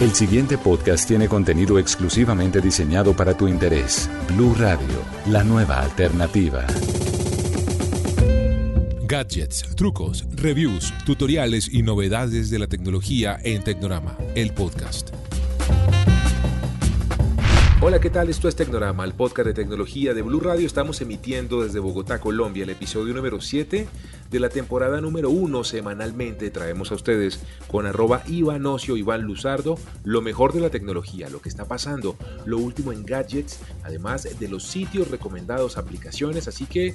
El siguiente podcast tiene contenido exclusivamente diseñado para tu interés. Blue Radio, la nueva alternativa. Gadgets, trucos, reviews, tutoriales y novedades de la tecnología en Tecnorama, el podcast. Hola, ¿qué tal? Esto es Tecnorama, el podcast de tecnología de Blue Radio. Estamos emitiendo desde Bogotá, Colombia, el episodio número 7 de la temporada número 1 semanalmente. Traemos a ustedes con arroba Iván Ocio, Iván Luzardo, lo mejor de la tecnología, lo que está pasando, lo último en gadgets, además de los sitios recomendados, aplicaciones. Así que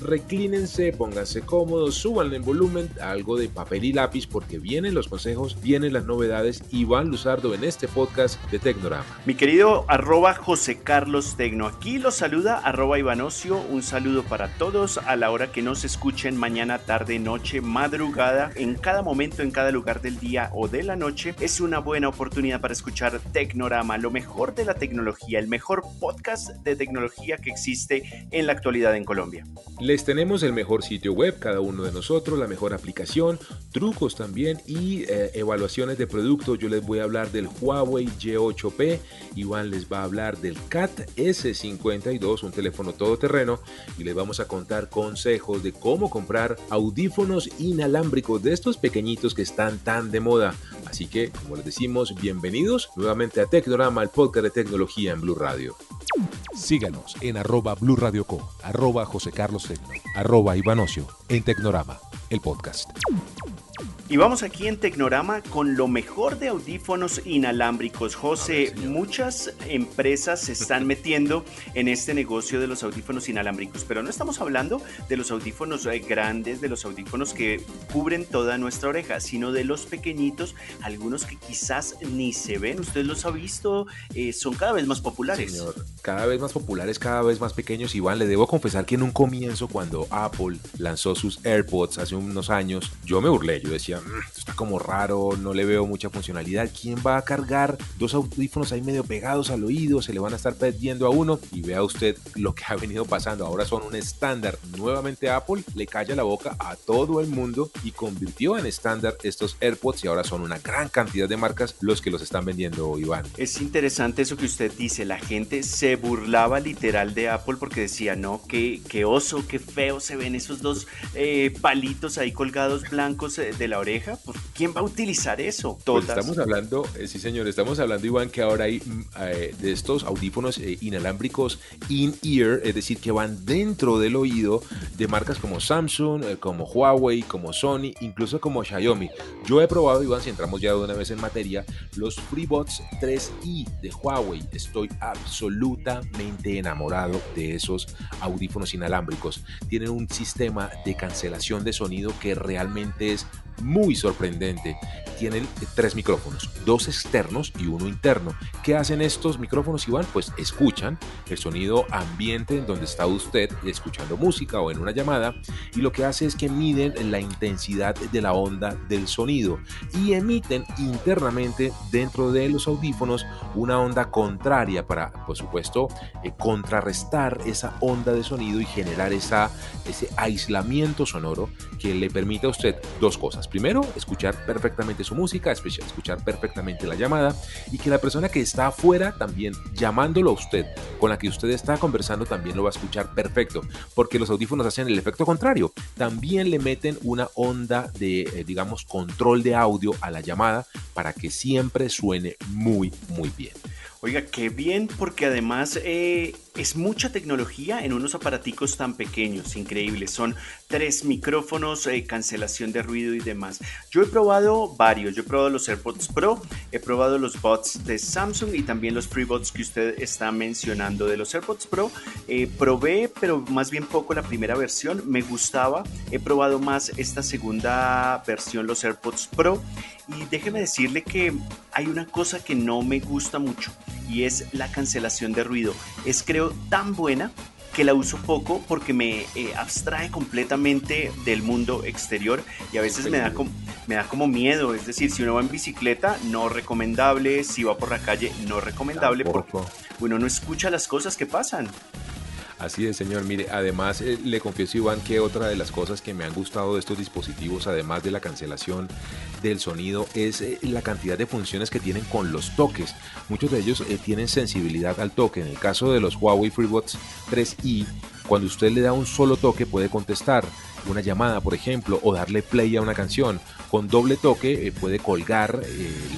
reclínense, pónganse cómodos, suban en volumen algo de papel y lápiz porque vienen los consejos, vienen las novedades. Iván Luzardo en este podcast de Tecnorama. Mi querido arroba José Carlos Tecno, aquí los saluda arroba Ivanocio, un saludo para todos a la hora que nos escuchen mañana, tarde, noche, madrugada, en cada momento, en cada lugar del día o de la noche, es una buena oportunidad para escuchar Tecnorama, lo mejor de la tecnología, el mejor podcast de tecnología que existe en la actualidad en Colombia. Les tenemos el mejor sitio web, cada uno de nosotros, la mejor aplicación, trucos también y eh, evaluaciones de productos. Yo les voy a hablar del Huawei G8P, Iván les va a hablar del CAT S52, un teléfono todoterreno, y les vamos a contar consejos de cómo comprar audífonos inalámbricos de estos pequeñitos que están tan de moda. Así que, como les decimos, bienvenidos nuevamente a Tecnorama, el podcast de tecnología en Blue Radio. Síganos en arroba Blue Radio Co, arroba José Carlos Tecno, arroba Ivanocio, en Tecnorama, el podcast. Y vamos aquí en Tecnorama con lo mejor de audífonos inalámbricos. José, muchas empresas se están metiendo en este negocio de los audífonos inalámbricos, pero no estamos hablando de los audífonos eh, grandes, de los audífonos que cubren toda nuestra oreja, sino de los pequeñitos, algunos que quizás ni se ven. Usted los ha visto, eh, son cada vez más populares. Señor, cada vez más populares, cada vez más pequeños. Iván, le debo confesar que en un comienzo, cuando Apple lanzó sus AirPods hace unos años, yo me burlé. Yo decía, "Mm, esto está como raro, no le veo mucha funcionalidad. ¿Quién va a cargar dos audífonos ahí medio pegados al oído? Se le van a estar perdiendo a uno. Y vea usted lo que ha venido pasando. Ahora son un estándar. Nuevamente Apple le calla la boca a todo el mundo y convirtió en estándar estos AirPods y ahora son una gran cantidad de marcas los que los están vendiendo, Iván. Es interesante eso que usted dice. La gente se burlaba literal de Apple porque decía, no, qué, qué oso, qué feo se ven esos dos eh, palitos ahí colgados blancos eh, de la oreja. ¿Quién va a utilizar eso? Pues Todas. estamos hablando, eh, sí señor, estamos hablando Iván que ahora hay mm, eh, de estos audífonos eh, inalámbricos in-ear, es decir, que van dentro del oído de marcas como Samsung, como Huawei, como Sony, incluso como Xiaomi. Yo he probado, Iván, si entramos ya de una vez en materia, los FreeBuds 3i de Huawei. Estoy absolutamente enamorado de esos audífonos inalámbricos. Tienen un sistema de cancelación de sonido que realmente es muy sorprendente. Tienen tres micrófonos, dos externos y uno interno. ¿Qué hacen estos micrófonos, Iván? Pues escuchan el sonido ambiente en donde está usted escuchando música o en una llamada y lo que hace es que miden la intensidad de la onda del sonido y emiten internamente dentro de los audífonos una onda contraria para, por supuesto, eh, contrarrestar esa onda de sonido y generar esa, ese aislamiento sonoro que le permite a usted dos cosas. Primero, escuchar perfectamente su música, escuchar perfectamente la llamada y que la persona que está afuera también llamándolo a usted, con la que usted está conversando, también lo va a escuchar perfecto, porque los audífonos hacen el efecto contrario. También le meten una onda de, eh, digamos, control de audio a la llamada para que siempre suene muy, muy bien. Oiga, qué bien, porque además eh, es mucha tecnología en unos aparaticos tan pequeños, increíbles. Son tres micrófonos, eh, cancelación de ruido y demás. Yo he probado varios. Yo he probado los AirPods Pro, he probado los bots de Samsung y también los FreeBuds que usted está mencionando. De los AirPods Pro, eh, probé, pero más bien poco la primera versión. Me gustaba. He probado más esta segunda versión, los AirPods Pro. Y déjeme decirle que hay una cosa que no me gusta mucho y es la cancelación de ruido. Es creo tan buena que la uso poco porque me eh, abstrae completamente del mundo exterior y a veces me da, como, me da como miedo. Es decir, si uno va en bicicleta, no recomendable. Si va por la calle, no recomendable porque uno no escucha las cosas que pasan. Así es, señor. Mire, además eh, le confieso, Iván, que otra de las cosas que me han gustado de estos dispositivos, además de la cancelación del sonido es eh, la cantidad de funciones que tienen con los toques. Muchos de ellos eh, tienen sensibilidad al toque. En el caso de los Huawei FreeBuds 3i, cuando usted le da un solo toque puede contestar una llamada, por ejemplo, o darle play a una canción. Con doble toque eh, puede colgar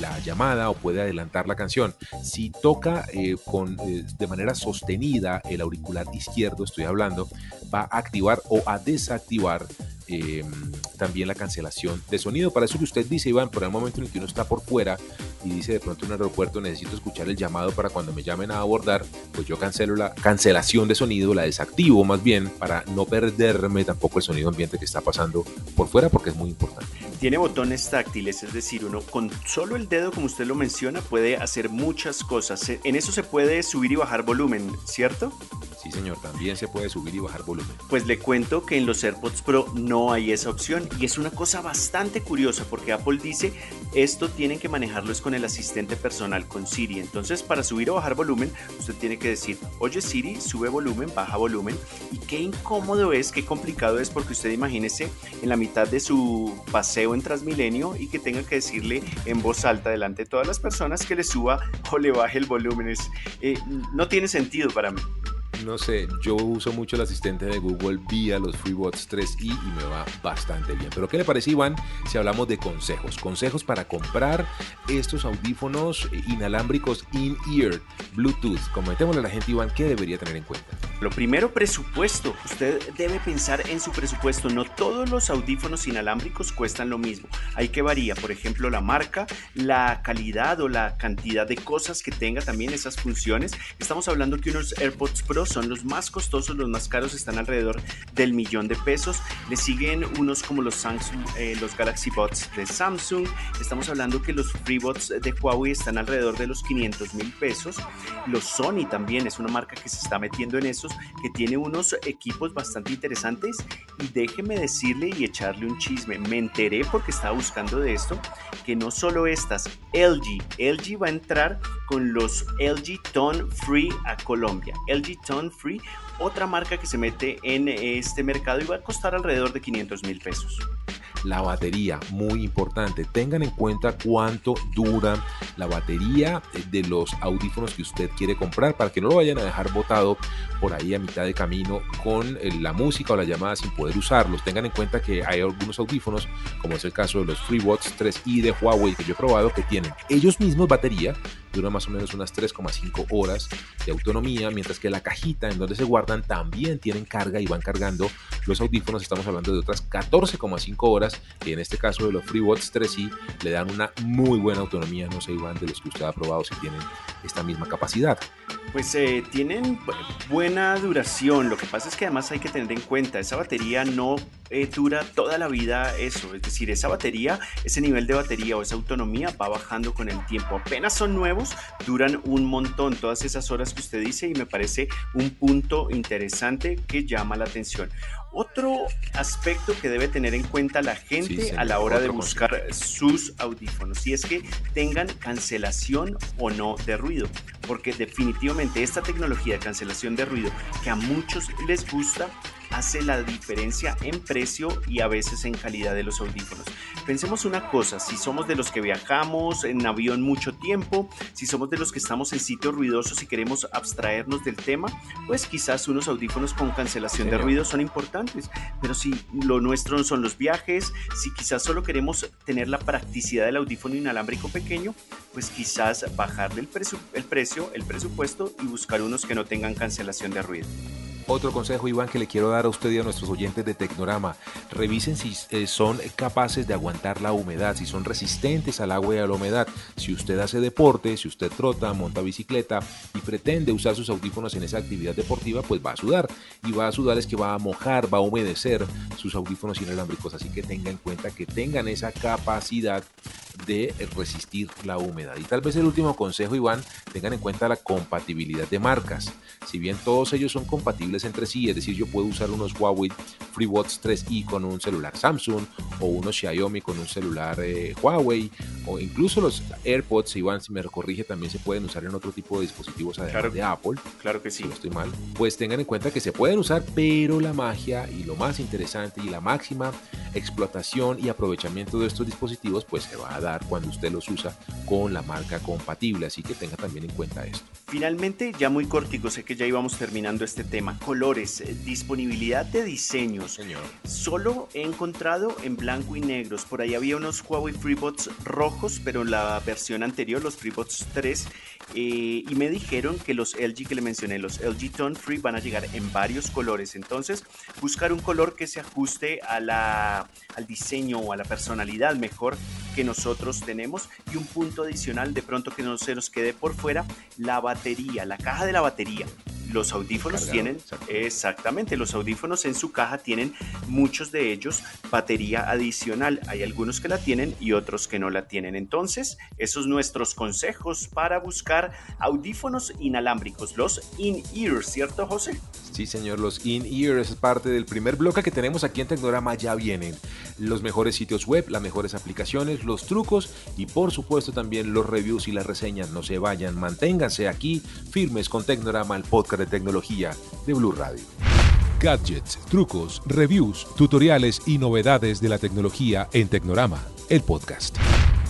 la llamada o puede adelantar la canción. Si toca con, de manera sostenida el auricular izquierdo, estoy hablando, va a activar o a desactivar Em, también la cancelación de sonido. Para eso que usted dice, Iván, por el momento en que uno está por fuera y dice de pronto en un aeropuerto necesito escuchar el llamado para cuando me llamen a abordar, pues yo cancelo la cancelación de sonido, la desactivo más bien para no perderme tampoco el sonido ambiente que está pasando por fuera porque es muy importante. Tiene botones táctiles, es decir, uno con solo el dedo, como usted lo menciona, puede hacer muchas cosas. En eso se puede subir y bajar volumen, ¿cierto? Sí, señor, también se puede subir y bajar volumen. Pues le cuento que en los AirPods Pro no hay esa opción y es una cosa bastante curiosa porque Apple dice esto tienen que manejarlo es con el asistente personal, con Siri. Entonces, para subir o bajar volumen, usted tiene que decir, oye Siri, sube volumen, baja volumen. Y qué incómodo es, qué complicado es porque usted imagínese en la mitad de su paseo en Transmilenio y que tenga que decirle en voz alta delante de todas las personas que le suba o le baje el volumen. Eh, no tiene sentido para mí no sé, yo uso mucho el asistente de Google vía los FreeBuds 3i y me va bastante bien. Pero ¿qué le parece Iván si hablamos de consejos? Consejos para comprar estos audífonos inalámbricos in-ear Bluetooth. Comentémosle a la gente Iván qué debería tener en cuenta. Lo primero, presupuesto. Usted debe pensar en su presupuesto. No todos los audífonos inalámbricos cuestan lo mismo. Hay que varía, por ejemplo, la marca, la calidad o la cantidad de cosas que tenga también esas funciones. Estamos hablando que unos AirPods Pro son los más costosos, los más caros están alrededor del millón de pesos. Le siguen unos como los Samsung, eh, los Galaxy Buds de Samsung. Estamos hablando que los FreeBuds de Huawei están alrededor de los 500 mil pesos. Los Sony también es una marca que se está metiendo en esos, que tiene unos equipos bastante interesantes. Y déjeme decirle y echarle un chisme. Me enteré porque estaba buscando de esto, que no solo estas, LG, LG va a entrar con los LG Tone Free a Colombia. LG Tone Free, otra marca que se mete en este mercado y va a costar alrededor de 500 mil pesos la batería, muy importante. Tengan en cuenta cuánto dura la batería de los audífonos que usted quiere comprar para que no lo vayan a dejar botado por ahí a mitad de camino con la música o la llamada sin poder usarlos. Tengan en cuenta que hay algunos audífonos, como es el caso de los FreeBuds 3i de Huawei que yo he probado, que tienen ellos mismos batería, dura más o menos unas 3,5 horas de autonomía, mientras que la cajita en donde se guardan también tienen carga y van cargando los audífonos. Estamos hablando de otras 14,5 horas y en este caso de los FreeBuds 3i le dan una muy buena autonomía, no sé Iván, de los que usted ha probado si tienen esta misma capacidad. Pues eh, tienen buena duración, lo que pasa es que además hay que tener en cuenta, esa batería no eh, dura toda la vida eso, es decir, esa batería, ese nivel de batería o esa autonomía va bajando con el tiempo, apenas son nuevos, duran un montón, todas esas horas que usted dice y me parece un punto interesante que llama la atención. Otro aspecto que debe tener en cuenta la gente a la hora de buscar sus audífonos y es que tengan cancelación o no de ruido, porque definitivamente esta tecnología de cancelación de ruido que a muchos les gusta hace la diferencia en precio y a veces en calidad de los audífonos. Pensemos una cosa, si somos de los que viajamos en avión mucho tiempo, si somos de los que estamos en sitios ruidosos y queremos abstraernos del tema, pues quizás unos audífonos con cancelación de ruido son importantes, pero si lo nuestro son los viajes, si quizás solo queremos tener la practicidad del audífono inalámbrico pequeño, pues quizás bajarle el, el precio, el presupuesto y buscar unos que no tengan cancelación de ruido. Otro consejo, Iván, que le quiero dar a usted y a nuestros oyentes de Tecnorama. Revisen si eh, son capaces de aguantar la humedad, si son resistentes al agua y a la humedad. Si usted hace deporte, si usted trota, monta bicicleta y pretende usar sus audífonos en esa actividad deportiva, pues va a sudar. Y va a sudar es que va a mojar, va a humedecer sus audífonos inalámbricos. Así que tenga en cuenta que tengan esa capacidad de resistir la humedad. Y tal vez el último consejo, Iván, tengan en cuenta la compatibilidad de marcas. Si bien todos ellos son compatibles entre sí, es decir, yo puedo usar unos Huawei FreeBuds 3i con un celular Samsung o unos Xiaomi con un celular eh, Huawei o incluso los AirPods, Iván, si me corrige, también se pueden usar en otro tipo de dispositivos además de Apple. Claro que sí. no estoy mal. Pues tengan en cuenta que se pueden usar, pero la magia y lo más interesante y la máxima explotación y aprovechamiento de estos dispositivos pues se va a dar cuando usted los usa con la marca compatible, así que tenga también en cuenta esto. Finalmente, ya muy cortico, sé que ya íbamos terminando este tema. Colores, eh, disponibilidad de diseños. Señor. Solo he encontrado en blanco y negros. Por ahí había unos Huawei FreeBuds rojos, pero la versión anterior, los FreeBuds 3, eh, y me dijeron que los LG que le mencioné, los LG Tone Free, van a llegar en varios colores. Entonces, buscar un color que se ajuste a la, al diseño o a la personalidad mejor que nosotros tenemos. Y un punto adicional, de pronto que no se nos quede por fuera, la batería, la caja de la batería. Los audífonos Cargado, tienen, exacto. exactamente, los audífonos en su caja tienen muchos de ellos batería adicional. Hay algunos que la tienen y otros que no la tienen. Entonces, esos nuestros consejos para buscar audífonos inalámbricos, los in-ear, ¿cierto, José? Sí, señor, los in-ear es parte del primer bloque que tenemos aquí en Tecnorama. Ya vienen los mejores sitios web, las mejores aplicaciones, los trucos y por supuesto también los reviews y las reseñas. No se vayan, manténganse aquí firmes con Tecnorama, el podcast de tecnología de Blue Radio. Gadgets, trucos, reviews, tutoriales y novedades de la tecnología en Tecnorama, el podcast.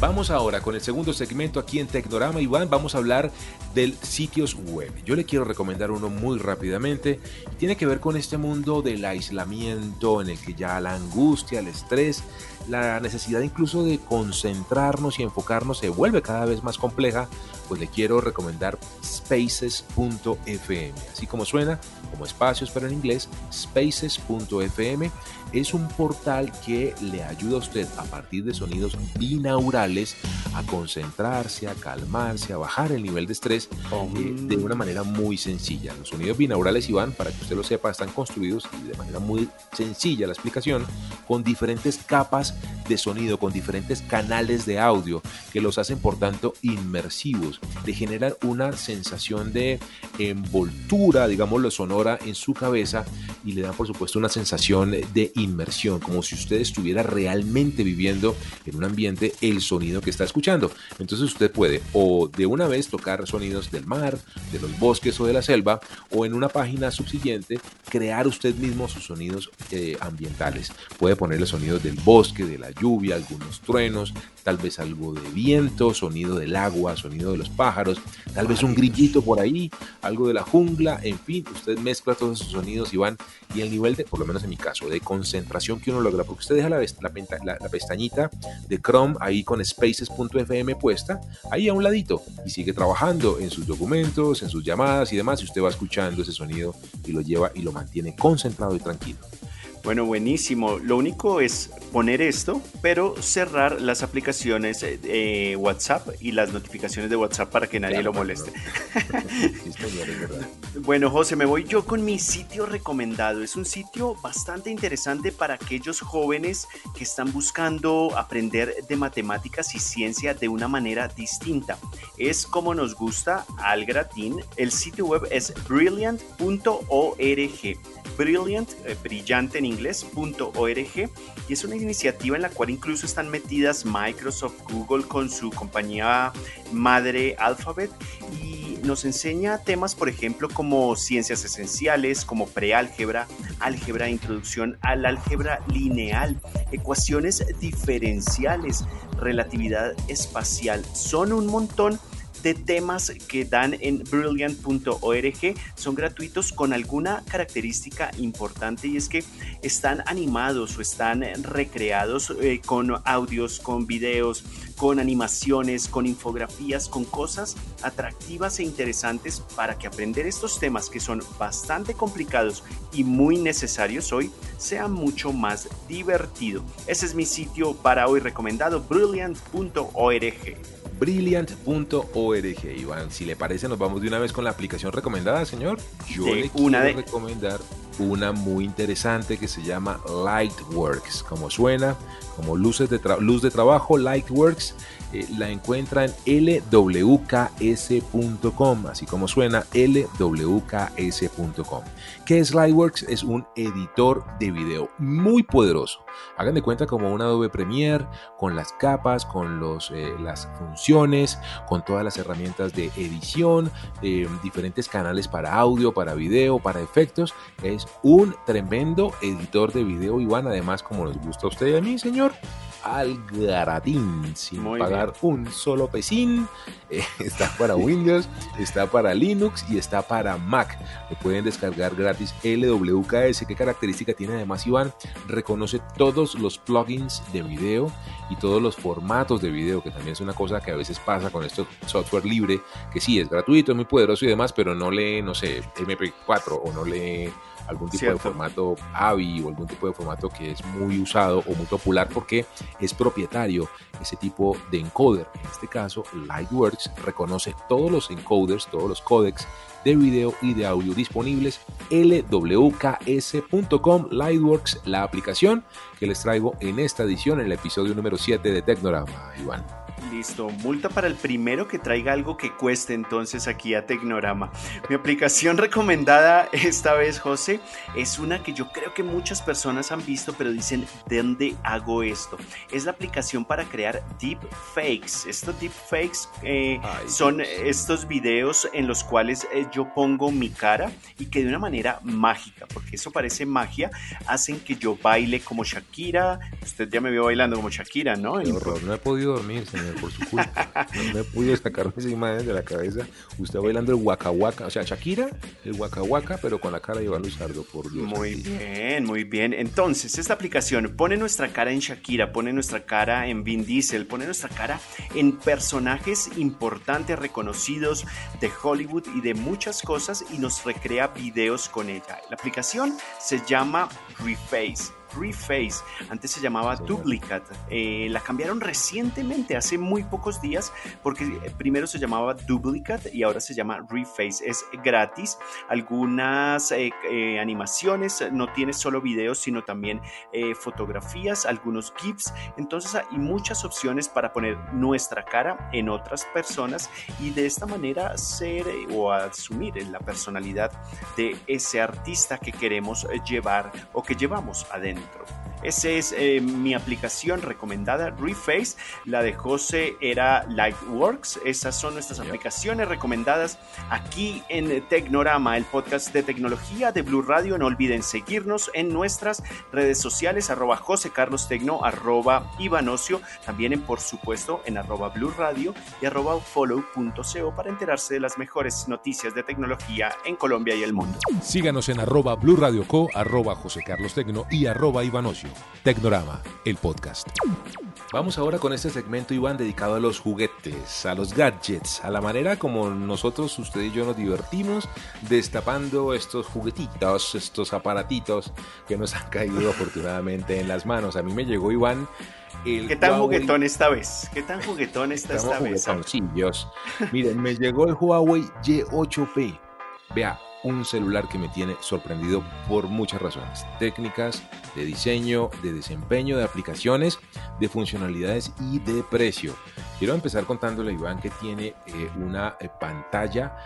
Vamos ahora con el segundo segmento aquí en Tecnorama, Iván. Vamos a hablar del sitios web. Yo le quiero recomendar uno muy rápidamente. Tiene que ver con este mundo del aislamiento en el que ya la angustia, el estrés, la necesidad incluso de concentrarnos y enfocarnos se vuelve cada vez más compleja. Pues le quiero recomendar spaces.fm. Así como suena, como espacios, pero en inglés, spaces.fm es un portal que le ayuda a usted a partir de sonidos binaurales a concentrarse, a calmarse, a bajar el nivel de estrés eh, de una manera muy sencilla. Los sonidos binaurales, Iván, para que usted lo sepa, están construidos de manera muy sencilla la explicación, con diferentes capas de sonido, con diferentes canales de audio que los hacen, por tanto, inmersivos. Le generan una sensación de envoltura, digámoslo, sonora en su cabeza y le dan, por supuesto, una sensación de inmersión, como si usted estuviera realmente viviendo en un ambiente el sonido que está escuchando. Entonces usted puede o de una vez tocar sonidos del mar, de los bosques o de la selva, o en una página subsiguiente crear usted mismo sus sonidos eh, ambientales. Puede ponerle sonidos del bosque, de la lluvia, algunos truenos, tal vez algo de viento, sonido del agua, sonido de los pájaros, tal vez un grillito por ahí, algo de la jungla, en fin, usted mezcla todos esos sonidos y van, y el nivel de, por lo menos en mi caso, de concentración que uno logra, porque usted deja la, la, la, pestañita de Chrome ahí con spaces.fm puesta, ahí a un ladito, y sigue trabajando en sus documentos, en sus llamadas y demás, y usted va escuchando ese sonido y lo lleva y lo mantiene concentrado y tranquilo. Bueno, buenísimo. Lo único es poner esto, pero cerrar las aplicaciones eh, WhatsApp y las notificaciones de WhatsApp para que nadie claro, lo moleste. Verdad. bueno, José, me voy yo con mi sitio recomendado. Es un sitio bastante interesante para aquellos jóvenes que están buscando aprender de matemáticas y ciencia de una manera distinta. Es como nos gusta al gratín. El sitio web es brilliant.org. Brilliant, eh, brillante en inglés.org y es una iniciativa en la cual incluso están metidas Microsoft, Google con su compañía madre Alphabet y nos enseña temas, por ejemplo, como ciencias esenciales, como preálgebra, álgebra, introducción al álgebra lineal, ecuaciones diferenciales, relatividad espacial. Son un montón de temas que dan en brilliant.org son gratuitos con alguna característica importante y es que están animados o están recreados eh, con audios, con videos, con animaciones, con infografías, con cosas atractivas e interesantes para que aprender estos temas que son bastante complicados y muy necesarios hoy sea mucho más divertido. Ese es mi sitio para hoy recomendado, brilliant.org brilliant.org. Iván, si le parece, nos vamos de una vez con la aplicación recomendada, señor. Yo le una quiero de... recomendar una muy interesante que se llama Lightworks. Como suena, como luces de luz de trabajo, Lightworks. Eh, la encuentra en lwks.com, así como suena lwks.com. ¿Qué es Lightworks? Es un editor de video muy poderoso. Hagan de cuenta como un Adobe Premiere, con las capas, con los, eh, las funciones, con todas las herramientas de edición, eh, diferentes canales para audio, para video, para efectos. Es un tremendo editor de video, Iván, además como nos gusta a usted y a mí, señor, al gratín, sin pagar un solo pesín. Eh, está para Windows, está para Linux y está para Mac. Lo pueden descargar gratis LWKS. ¿Qué característica tiene además Iván? Reconoce todos los plugins de video y todos los formatos de video, que también es una cosa que a veces pasa con esto software libre, que sí es gratuito, es muy poderoso y demás, pero no lee, no sé, MP4 o no lee algún tipo de formato AVI o algún tipo de formato que es muy usado o muy popular porque es propietario ese tipo de encoder. En este caso, Lightworks reconoce todos los encoders, todos los códecs de video y de audio disponibles lwks.com Lightworks, la aplicación que les traigo en esta edición, en el episodio número 7 de Tecnorama, Iván. Listo, multa para el primero que traiga algo que cueste entonces aquí a Tecnorama. Mi aplicación recomendada esta vez, José, es una que yo creo que muchas personas han visto, pero dicen, ¿de dónde hago esto? Es la aplicación para crear deepfakes. Estos deepfakes eh, son estos videos en los cuales eh, yo pongo mi cara y que de una manera mágica, porque eso parece magia, hacen que yo baile como Shakira. Usted ya me vio bailando como Shakira, ¿no? no he podido dormir, señor por su culpa. No me pude sacarme esa imagen de la cabeza. Usted bailando el Waka Waka, o sea, Shakira, el Waka Waka, pero con la cara de Iván Luzardo, por Dios. Muy bien, muy bien. Entonces, esta aplicación pone nuestra cara en Shakira, pone nuestra cara en Vin Diesel, pone nuestra cara en personajes importantes, reconocidos de Hollywood y de muchas cosas y nos recrea videos con ella. La aplicación se llama Reface. Reface. Antes se llamaba Duplicate. Eh, la cambiaron recientemente, hace muy pocos días, porque eh, primero se llamaba Duplicate y ahora se llama Reface. Es gratis. Algunas eh, animaciones, no tiene solo videos, sino también fotografías, algunos GIFs. Entonces hay muchas opciones para poner nuestra cara en otras personas y de esta manera ser o asumir la personalidad de ese artista que queremos llevar o que llevamos adentro. Esa es eh, mi aplicación recomendada, Reface. La de José era Lightworks. Esas son nuestras aplicaciones recomendadas aquí en Tecnorama, el podcast de tecnología de Blue Radio. No olviden seguirnos en nuestras redes sociales, arroba José Carlos Tecno, arroba Ivanocio, también en, por supuesto, en arroba Blue Radio y arroba follow.co para enterarse de las mejores noticias de tecnología en Colombia y el mundo. Síganos en arroba Blue Radio Co, arroba José Carlos Tecno y arroba Ivanocio. Tecnorama, el podcast. Vamos ahora con este segmento, Iván, dedicado a los juguetes, a los gadgets, a la manera como nosotros, usted y yo, nos divertimos destapando estos juguetitos, estos aparatitos que nos han caído afortunadamente en las manos. A mí me llegó, Iván, el ¿Qué tan juguetón esta vez? ¿Qué tan juguetón está esta vez? Miren, me llegó el Huawei Y8P. Vea, un celular que me tiene sorprendido por muchas razones, técnicas, de diseño, de desempeño, de aplicaciones, de funcionalidades y de precio. Quiero empezar contándole a Iván que tiene eh, una eh, pantalla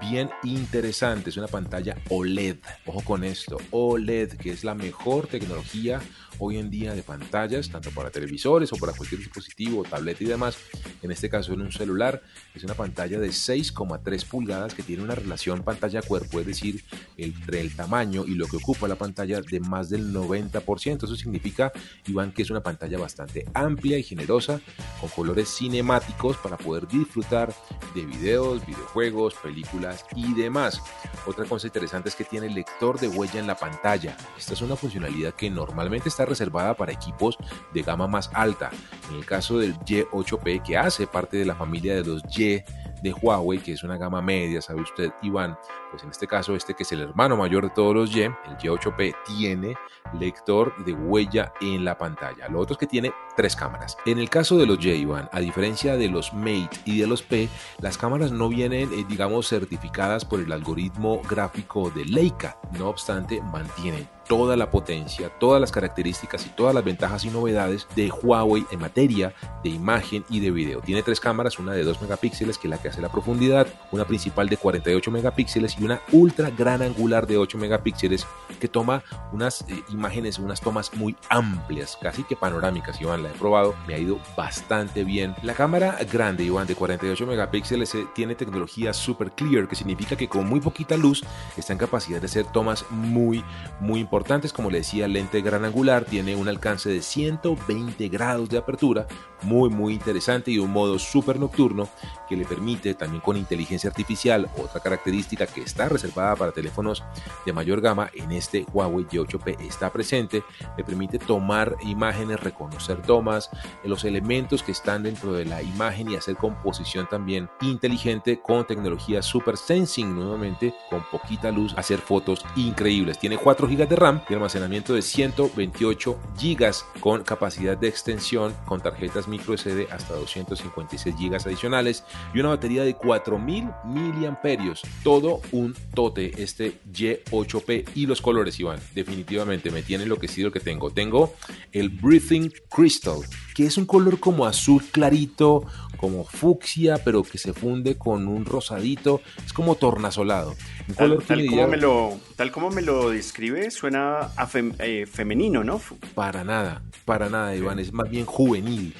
bien interesante, es una pantalla OLED, ojo con esto, OLED, que es la mejor tecnología hoy en día de pantallas, tanto para televisores o para cualquier dispositivo, tableta y demás. En este caso en un celular es una pantalla de 6,3 pulgadas que tiene una relación pantalla-cuerpo, es decir, entre el tamaño y lo que ocupa la pantalla de más del 90%. Eso significa, Iván, que es una pantalla bastante amplia y generosa, con colores cinemáticos para poder disfrutar de videos, videojuegos, películas y demás. Otra cosa interesante es que tiene lector de huella en la pantalla. Esta es una funcionalidad que normalmente está reservada para equipos de gama más alta. En el caso del Y8P, que hace parte de la familia de los Y de Huawei, que es una gama media, sabe usted, Iván, pues en este caso este que es el hermano mayor de todos los Y, el Y8P, tiene lector de huella en la pantalla. Lo otro es que tiene tres cámaras. En el caso de los Iván, a diferencia de los Mate y de los P, las cámaras no vienen, eh, digamos, certificadas por el algoritmo gráfico de Leica. No obstante, mantienen toda la potencia, todas las características y todas las ventajas y novedades de Huawei en materia de imagen y de video. Tiene tres cámaras, una de 2 megapíxeles que es la que hace la profundidad, una principal de 48 megapíxeles y una ultra gran angular de 8 megapíxeles que toma unas eh, imágenes, unas tomas muy amplias, casi que panorámicas. Iván, la he probado, me ha ido bastante bien. La cámara grande, Iván, de 48 megapíxeles eh, tiene tecnología super clear, que significa que con muy poquita luz está en capacidad de hacer tomas muy, muy importantes. Como le decía, lente gran angular, tiene un alcance de 120 grados de apertura, muy, muy interesante y un modo súper nocturno que le permite también con inteligencia artificial, otra característica que está reservada para teléfonos de mayor gama en este Huawei G8P está presente, le permite tomar imágenes, reconocer tomas, los elementos que están dentro de la imagen y hacer composición también inteligente con tecnología Super Sensing nuevamente con poquita luz, hacer fotos increíbles. Tiene 4 GB de RAM y almacenamiento de 128 GB con capacidad de extensión con tarjetas micro SD hasta 256 GB adicionales y una batería de 4000 miliamperios. Todo un tote este G8P y los colores, Iván. Definitivamente me tiene enloquecido el que tengo. Tengo el Breathing Crystal, que es un color como azul clarito, como fucsia, pero que se funde con un rosadito. Es como tornasolado. Un tal, color tal, como me lo, tal como me lo describe, suena a eh, femenino, ¿no? Para nada, para nada, Iván. Es más bien juvenil.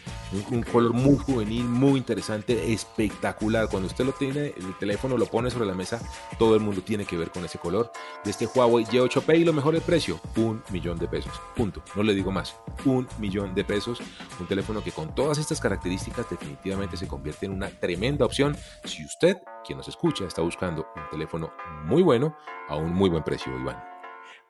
Un, color muy juvenil, muy interesante, espectacular. Cuando usted lo tiene, el teléfono lo pone sobre la mesa, todo el mundo tiene que ver con ese color. De este Huawei G8P y lo mejor el precio, un millón de pesos. Punto. No le digo más. Un millón de pesos. Un teléfono que con todas estas características definitivamente se convierte en una tremenda opción si usted, quien nos escucha, está buscando un teléfono muy bueno a un muy buen precio, Iván.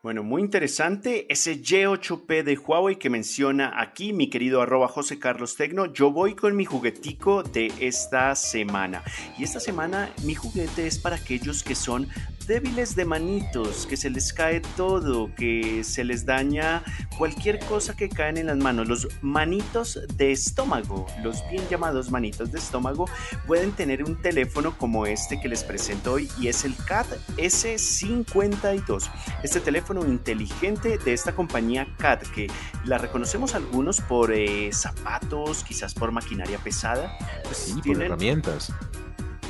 Bueno, muy interesante ese G8P de Huawei que menciona aquí mi querido arroba José Carlos Tecno. Yo voy con mi juguetico de esta semana. Y esta semana mi juguete es para aquellos que son débiles de manitos, que se les cae todo, que se les daña cualquier cosa que caen en las manos. Los manitos de estómago, los bien llamados manitos de estómago, pueden tener un teléfono como este que les presento hoy y es el CAT S52. Este teléfono inteligente de esta compañía CAT, que la reconocemos algunos por eh, zapatos, quizás por maquinaria pesada. Pues sí, por herramientas.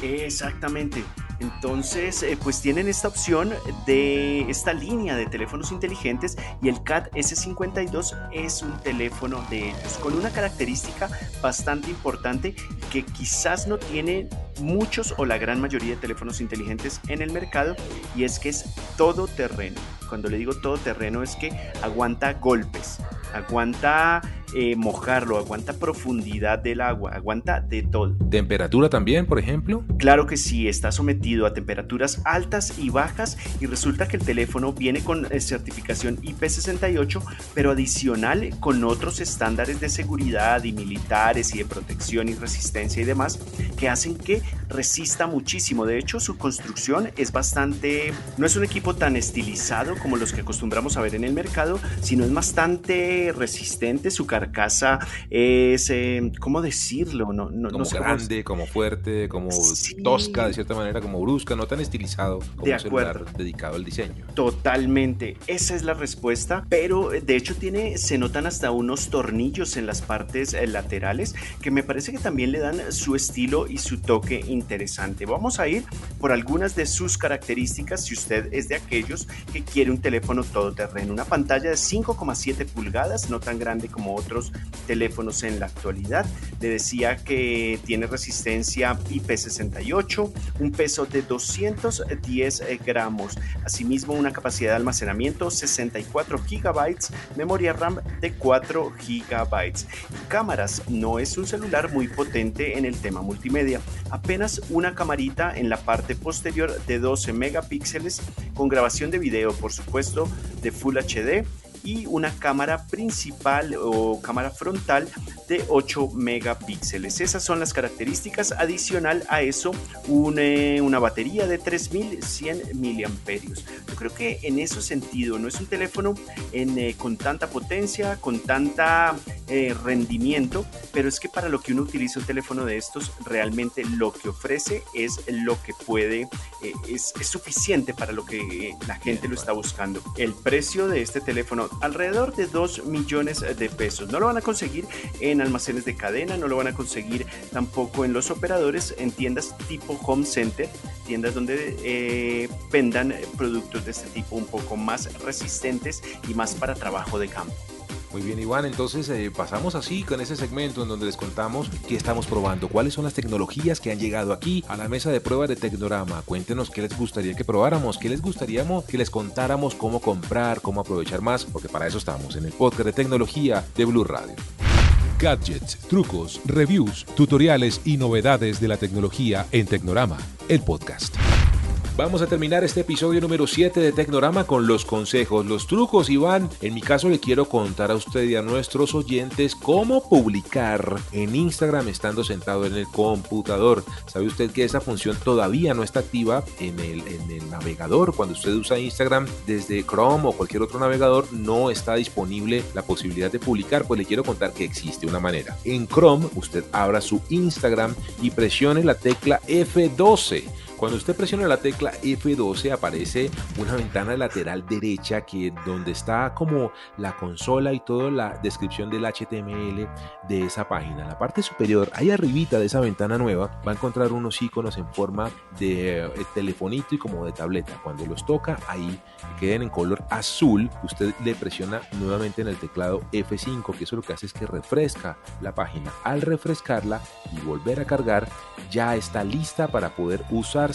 Exactamente. Entonces, eh, pues tienen esta opción de esta línea de teléfonos inteligentes y el CAT S52 es un teléfono de ellos con una característica bastante importante que quizás no tiene muchos o la gran mayoría de teléfonos inteligentes en el mercado y es que es todo terreno. Cuando le digo todo terreno es que aguanta golpes, aguanta eh, mojarlo, aguanta profundidad del agua, aguanta de todo. ¿Temperatura también, por ejemplo? Claro que sí, está sometido a temperaturas altas y bajas y resulta que el teléfono viene con eh, certificación IP68, pero adicional con otros estándares de seguridad y militares y de protección y resistencia y demás que hacen que resista muchísimo. De hecho, su construcción es bastante, no es un equipo tan estilizado como los que acostumbramos a ver en el mercado, sino es bastante resistente. Su carcasa es, eh, ¿cómo decirlo? No, no, como grande, como fuerte, como tosca de cierta manera, como brusca, no tan estilizado como de un celular dedicado al diseño. Totalmente, esa es la respuesta, pero de hecho tiene, se notan hasta unos tornillos en las partes eh, laterales que me parece que también le dan su estilo y su toque interesante. Vamos a ir por algunas de sus características si usted es de aquellos que quiere un teléfono todoterreno, una pantalla de 5,7 pulgadas, no tan grande como otros teléfonos en la actualidad. Le decía que tiene resistencia IP68, un peso de 210 gramos, asimismo una capacidad de almacenamiento 64 gigabytes, memoria RAM de 4 gigabytes. Cámaras, no es un celular muy potente en el tema multimedia, apenas una camarita en la parte posterior de 12 megapíxeles con grabación de video, por supuesto, de Full HD y una cámara principal o cámara frontal de 8 megapíxeles. Esas son las características. Adicional a eso, una, batería de 3100 miliamperios. Yo creo que en ese sentido no es un teléfono eh, con tanta potencia, con tanta eh, rendimiento, pero es que para lo que uno utiliza un teléfono de estos, realmente lo que ofrece es lo que puede, eh, es, es, suficiente para lo que la gente lo está buscando. El precio de este teléfono, alrededor de 2 millones de pesos. No lo van a conseguir en almacenes de cadena, no lo van a conseguir tampoco en los operadores, en tiendas tipo Home Center, tiendas donde eh, vendan productos de este tipo un poco más resistentes y más para trabajo de campo. Muy bien, Iván, entonces eh, pasamos así con ese segmento en donde les contamos qué estamos probando, cuáles son las tecnologías que han llegado aquí a la mesa de prueba de Tecnorama. Cuéntenos qué les gustaría que probáramos, qué les gustaría que les contáramos cómo comprar, cómo aprovechar más, porque para eso estamos en el podcast de tecnología de Blue Radio. Gadgets, trucos, reviews, tutoriales y novedades de la tecnología en Tecnorama, el podcast. Vamos a terminar este episodio número 7 de Tecnorama con los consejos, los trucos, Iván. En mi caso le quiero contar a usted y a nuestros oyentes cómo publicar en Instagram estando sentado en el computador. ¿Sabe usted que esa función todavía no está activa en el, en el navegador? Cuando usted usa Instagram desde Chrome o cualquier otro navegador, no está disponible la posibilidad de publicar. Pues le quiero contar que existe una manera. En Chrome, usted abra su Instagram y presione la tecla F12 cuando usted presiona la tecla F12 aparece una ventana lateral derecha que donde está como la consola y toda la descripción del HTML de esa página. La parte superior, ahí arribita de esa ventana nueva, va a encontrar unos iconos en forma de eh, telefonito y como de tableta. Cuando los toca, ahí queden en color azul, usted le presiona nuevamente en el teclado F5, que eso lo que hace es que refresca la página. Al refrescarla y volver a cargar, ya está lista para poder usar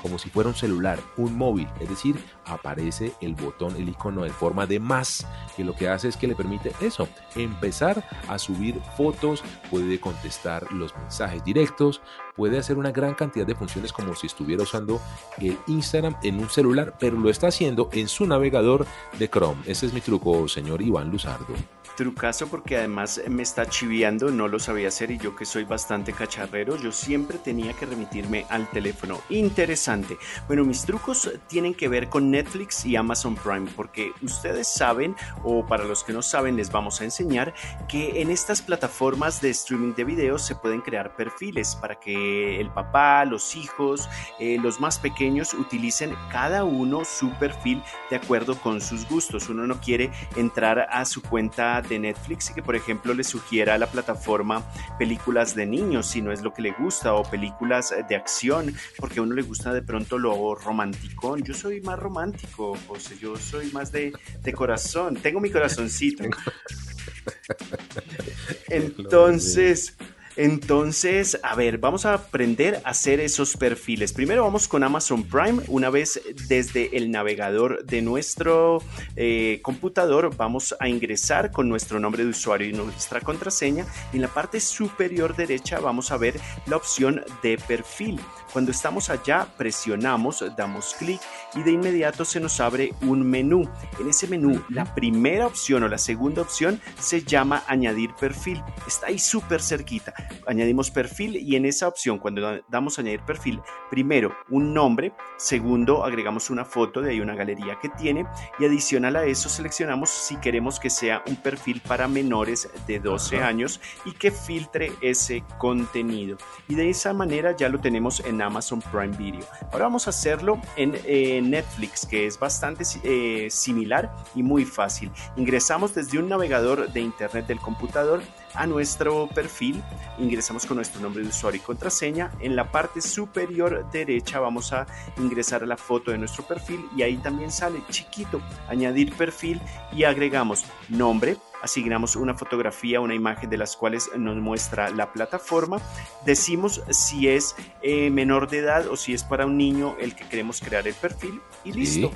como si fuera un celular, un móvil, es decir, aparece el botón, el icono en forma de más, que lo que hace es que le permite eso, empezar a subir fotos, puede contestar los mensajes directos, puede hacer una gran cantidad de funciones como si estuviera usando el Instagram en un celular, pero lo está haciendo en su navegador de Chrome. Ese es mi truco, señor Iván Luzardo. Trucazo porque además me está chiviando, no lo sabía hacer y yo que soy bastante cacharrero, yo siempre tenía que remitirme al teléfono. Interesante. Bueno, mis trucos tienen que ver con Netflix y Amazon Prime porque ustedes saben, o para los que no saben les vamos a enseñar, que en estas plataformas de streaming de videos se pueden crear perfiles para que el papá, los hijos, eh, los más pequeños utilicen cada uno su perfil de acuerdo con sus gustos. Uno no quiere entrar a su cuenta de Netflix y que por ejemplo le sugiera a la plataforma películas de niños si no es lo que le gusta o películas de acción porque a uno le gusta de pronto lo romántico. Yo soy más romántico, José, yo soy más de, de corazón, tengo mi corazoncito. Entonces... Entonces, a ver, vamos a aprender a hacer esos perfiles. Primero vamos con Amazon Prime. Una vez desde el navegador de nuestro eh, computador, vamos a ingresar con nuestro nombre de usuario y nuestra contraseña. Y en la parte superior derecha vamos a ver la opción de perfil. Cuando estamos allá, presionamos, damos clic y de inmediato se nos abre un menú. En ese menú, la primera opción o la segunda opción se llama añadir perfil. Está ahí súper cerquita. Añadimos perfil y en esa opción, cuando damos añadir perfil, primero un nombre, segundo agregamos una foto de ahí una galería que tiene y adicional a eso seleccionamos si queremos que sea un perfil para menores de 12 años y que filtre ese contenido. Y de esa manera ya lo tenemos en Amazon Prime Video. Ahora vamos a hacerlo en eh, Netflix, que es bastante eh, similar y muy fácil. Ingresamos desde un navegador de internet del computador a nuestro perfil, ingresamos con nuestro nombre de usuario y contraseña. En la parte superior derecha vamos a ingresar a la foto de nuestro perfil y ahí también sale chiquito, añadir perfil y agregamos nombre, asignamos una fotografía, una imagen de las cuales nos muestra la plataforma, decimos si es eh, menor de edad o si es para un niño el que queremos crear el perfil y listo.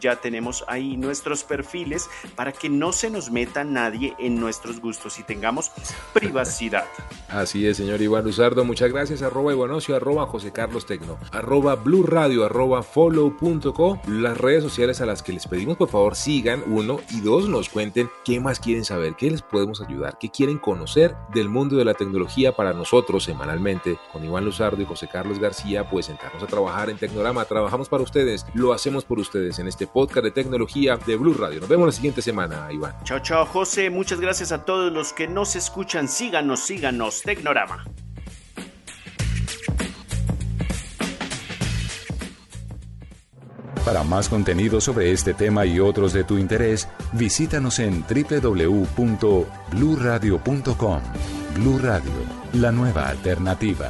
Ya tenemos ahí nuestros perfiles para que no se nos meta nadie en nuestros gustos y tengamos privacidad. Así es, señor Iván Luzardo. Muchas gracias. Arroba Ivanocio, arroba José Carlos Tecno, arroba Blue Radio, arroba follow.co. Las redes sociales a las que les pedimos por favor sigan, uno, y dos, nos cuenten qué más quieren saber, qué les podemos ayudar, qué quieren conocer del mundo de la tecnología para nosotros semanalmente. Con Iván Luzardo y José Carlos García, pues sentarnos a trabajar en Tecnorama. Trabajamos para ustedes, lo hacemos por ustedes en este podcast de tecnología de Blue Radio. Nos vemos la siguiente semana, Iván. Chao, chao, José. Muchas gracias a todos los que nos escuchan. Síganos, síganos, Tecnorama. Para más contenido sobre este tema y otros de tu interés, visítanos en www.bluradio.com. Blu Radio, la nueva alternativa.